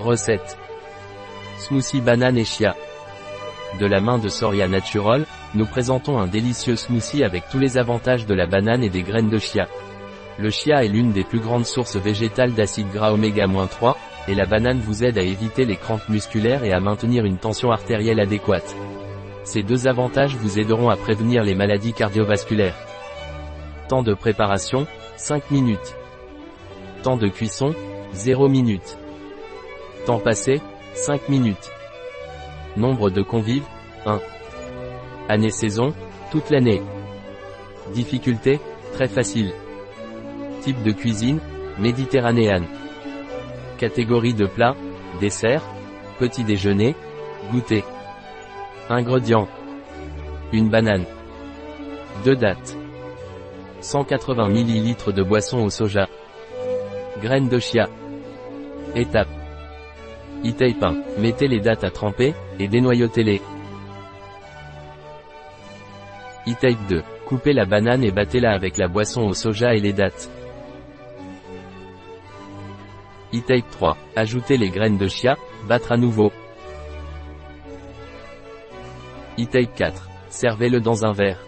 Recette. Smoothie banane et chia. De la main de Soria Natural, nous présentons un délicieux smoothie avec tous les avantages de la banane et des graines de chia. Le chia est l'une des plus grandes sources végétales d'acide gras oméga-3, et la banane vous aide à éviter les crampes musculaires et à maintenir une tension artérielle adéquate. Ces deux avantages vous aideront à prévenir les maladies cardiovasculaires. Temps de préparation, 5 minutes. Temps de cuisson, 0 minutes. Temps passé, 5 minutes. Nombre de convives, 1. Année-saison, toute l'année. Difficulté, très facile. Type de cuisine, méditerranéenne. Catégorie de plat, dessert, petit déjeuner, goûter. Ingrédients. Une banane. Deux dates. 180 ml de boisson au soja. Graines de chia. Étape. E-tape 1. Mettez les dates à tremper, et dénoyautez-les. E-tape 2. Coupez la banane et battez-la avec la boisson au soja et les dates. E-tape 3. Ajoutez les graines de chia, battre à nouveau. E-tape 4. Servez-le dans un verre.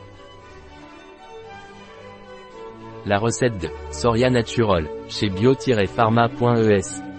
La recette de Soria Natural, chez bio-pharma.es